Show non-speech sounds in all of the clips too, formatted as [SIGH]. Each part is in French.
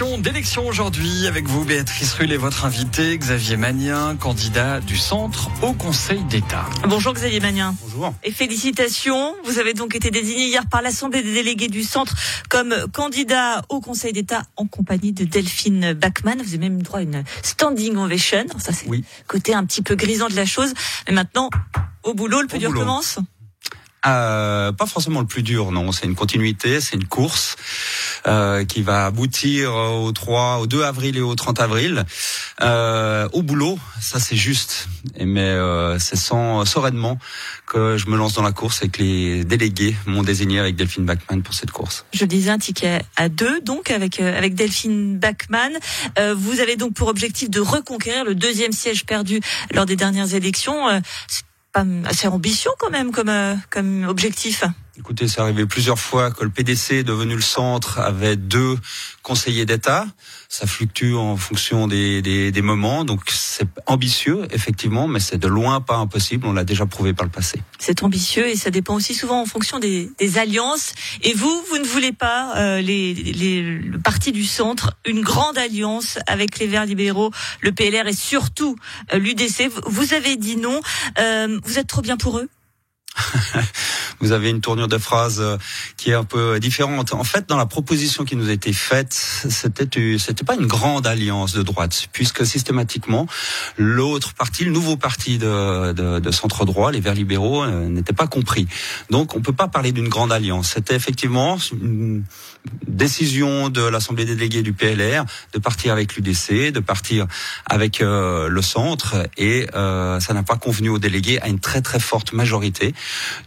question d'élection aujourd'hui avec vous, Béatrice Rull et votre invité, Xavier Magnien, candidat du centre au Conseil d'État. Bonjour Xavier Magnien. Bonjour. Et félicitations. Vous avez donc été désigné hier par l'Assemblée des délégués du centre comme candidat au Conseil d'État en compagnie de Delphine Bachmann. Vous avez même droit à une standing ovation. Ça, c'est Oui. le côté un petit peu grisant de la chose. Mais maintenant, au boulot, le plus Au dur boulot. commence? Euh, pas forcément le plus dur, non. C'est une continuité, c'est une course euh, qui va aboutir au 3, au 2 avril et au 30 avril. Euh, au boulot, ça c'est juste. Mais euh, c'est sans sereinement que je me lance dans la course et que les délégués m'ont désigné avec Delphine Bachmann pour cette course. Je disais un ticket à deux, donc avec euh, avec Delphine Bachmann. Euh, vous avez donc pour objectif de reconquérir le deuxième siège perdu lors des dernières élections. C'est assez ambitieux quand même comme comme objectif. Écoutez, c'est arrivé plusieurs fois que le PDC, devenu le centre, avait deux conseillers d'État. Ça fluctue en fonction des, des, des moments, donc c'est ambitieux, effectivement, mais c'est de loin pas impossible. On l'a déjà prouvé par le passé. C'est ambitieux et ça dépend aussi souvent en fonction des, des alliances. Et vous, vous ne voulez pas euh, les, les, le parti du centre, une grande alliance avec les Verts libéraux, le PLR et surtout euh, l'UDC. Vous- avez dit non. Euh, vous êtes trop bien pour eux? [LAUGHS] Vous avez une tournure de phrase euh, qui est un peu différente. En fait, dans la proposition qui nous a été faite, c'était c'était pas une grande alliance de droite, puisque systématiquement l'autre parti, le nouveau parti de, de, de centre droit, les Verts libéraux, euh, n'était pas compris. Donc, on peut pas parler d'une grande alliance. C'était effectivement une décision de l'Assemblée des délégués du PLR de partir avec l'UDC, de partir avec euh, le centre, et euh, ça n'a pas convenu aux délégués à une très très forte majorité.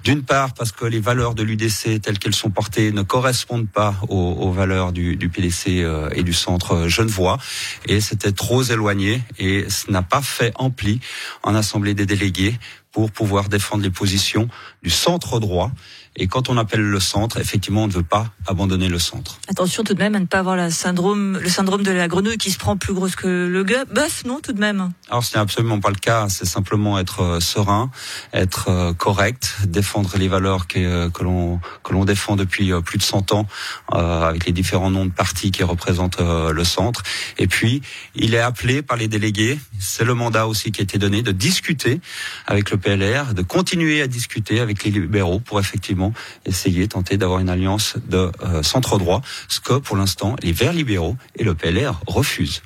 D'une part parce que les valeurs de l'UDC telles qu'elles sont portées ne correspondent pas aux, valeurs du, PDC euh, et du centre genevois, et c'était trop éloigné, et ce n'a pas fait ampli en Assemblée des délégués pour pouvoir défendre les positions du centre droit. Et quand on appelle le centre, effectivement, on ne veut pas abandonner le centre. Attention tout de même à ne pas avoir la syndrome, le syndrome de la grenouille qui se prend plus grosse que le bœuf, non tout de même. Alors ce n'est absolument pas le cas, c'est simplement être euh, serein, être euh, correct, défendre les valeurs que, euh, que l'on que l'on défend depuis plus de 100 ans euh, avec les différents noms de partis qui représentent euh, le centre. Et puis il est appelé par les délégués, c'est le mandat aussi qui a été donné de discuter avec le PLR, de continuer à discuter avec les libéraux pour effectivement essayer tenter d'avoir une alliance de euh, centre droit, ce que pour l'instant les Verts libéraux et le PLR refusent.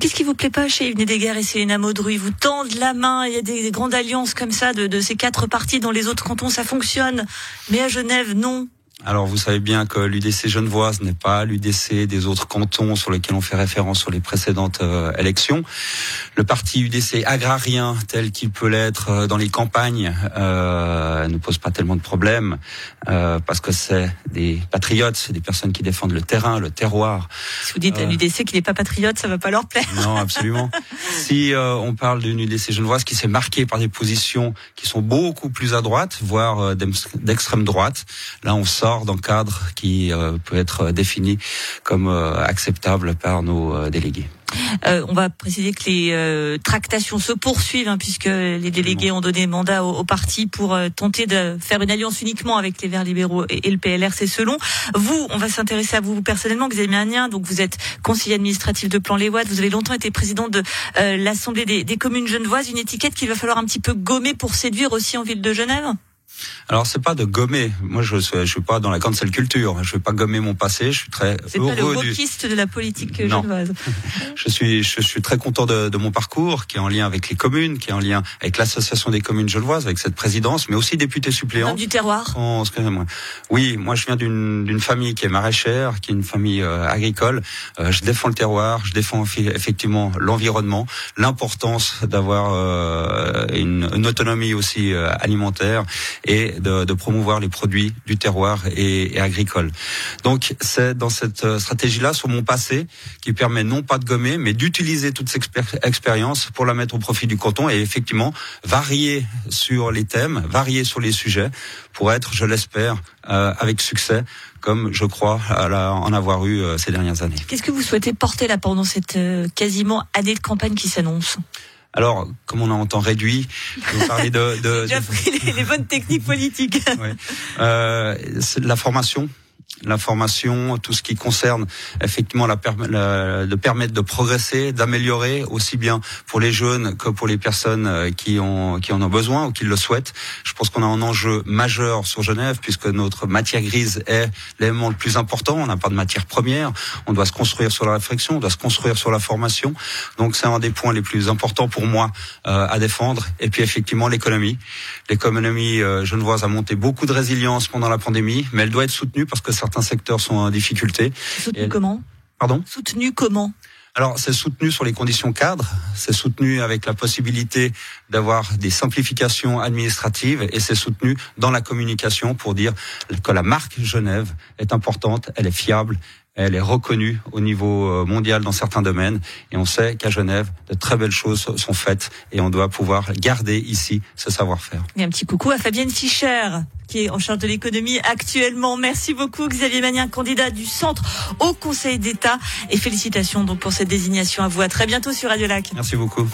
Qu'est-ce qui vous plaît pas chez Yves Nédéguer et Céline Maudru Ils vous tendent la main, il y a des, des grandes alliances comme ça de, de ces quatre partis dans les autres cantons, ça fonctionne. Mais à Genève, non. Alors vous savez bien que l'UDC genevoise n'est pas l'UDC des autres cantons sur lesquels on fait référence sur les précédentes euh, élections. Le parti UDC agrarien tel qu'il peut l'être euh, dans les campagnes euh, ne pose pas tellement de problèmes euh, parce que c'est des patriotes, c'est des personnes qui défendent le terrain, le terroir. Si vous dites à Euh. l'UDC qu'il n'est pas patriote, ça va pas leur plaire. Non, [LAUGHS] absolument. si euh, on parle d'une UDC genevoise qui s'est marquée par des positions qui sont beaucoup plus à droite, voire d'extrême droite, là on sort d'un cadre qui euh, peut être défini comme euh, acceptable par nos euh, délégués. Euh, on va préciser que les euh, tractations se poursuivent hein, puisque les délégués ont donné mandat au, au parti pour euh, tenter de faire une alliance uniquement avec les Verts libéraux et, et le PLR. C'est selon vous. On va s'intéresser à vous personnellement, Xavier Magnien. Donc vous êtes conseiller administratif de Plan Les Ouates. Vous avez longtemps été président de euh, l'Assemblée des, des communes genevoises. Une étiquette qu'il va falloir un petit peu gommer pour séduire aussi en ville de Genève? Alors c'est pas de gommer. Moi je suis, je suis pas dans la cancel culture. Je vais pas gommer mon passé. Je suis très C'est pas le heureux du. wokiste de la politique genevoise. [LAUGHS] Je suis, je suis très content de, de mon parcours, qui est en lien avec les communes, qui est en lien avec l'association des communes genevoises, avec cette présidence, mais aussi député suppléant. Du terroir. Oh. Oui, moi je viens d'une d'une famille qui est maraîchère, qui est une famille euh, agricole. Euh, je défends le terroir, je défends effectivement l'environnement, l'importance d'avoir euh, une, une autonomie aussi alimentaire et de, de promouvoir les produits du terroir et, et agricole. Donc c'est dans cette euh, stratégie-là sur mon passé qui permet non pas de gommer, mais d'utiliser toute cette expér- expérience pour la mettre au profit du canton et effectivement varier sur les thèmes, varier sur les sujets pour être, je l'espère, euh, avec succès, comme je crois à la- en avoir eu euh, ces dernières années. Qu'est-ce que vous souhaitez porter là pendant cette euh, quasiment année de campagne qui s'annonce? Alors, comme on a en temps réduit, je vais vous parler de, de, [LAUGHS] J'ai appris les, les bonnes techniques politiques. Ouais. Euh, la formation. L'information, tout ce qui concerne effectivement la, la, de permettre de progresser, d'améliorer aussi bien pour les jeunes que pour les personnes euh, qui ont qui en ont besoin ou qui le souhaitent. Je pense qu'on a un enjeu majeur sur Genève puisque notre matière grise est l'élément le plus important. On n'a pas de matière première. On doit se construire sur la réflexion, on doit se construire sur la formation. Donc c'est un des points les plus importants pour moi euh, à défendre. Et puis effectivement l'économie. L'économie euh, genevoise a monté beaucoup de résilience pendant la pandémie, mais elle doit être soutenue parce que certains secteurs sont en difficulté. Soutenue comment Pardon Soutenue comment alors, c'est soutenu sur les conditions cadres, c'est soutenu avec la possibilité d'avoir des simplifications administratives et c'est soutenu dans la communication pour dire que la marque Genève est importante, elle est fiable, elle est reconnue au niveau euh, mondial dans certains domaines et on sait qu'à Genève, de très belles choses sont faites et on doit pouvoir garder ici ce savoir-faire. Et un petit coucou à Fabienne Fischer qui est en charge de l'économie actuellement. Merci beaucoup Xavier Magnien, candidat du centre au Conseil d'État et félicitations donc pour cette désignation à vous. À très bientôt sur Radio Lac. Merci beaucoup.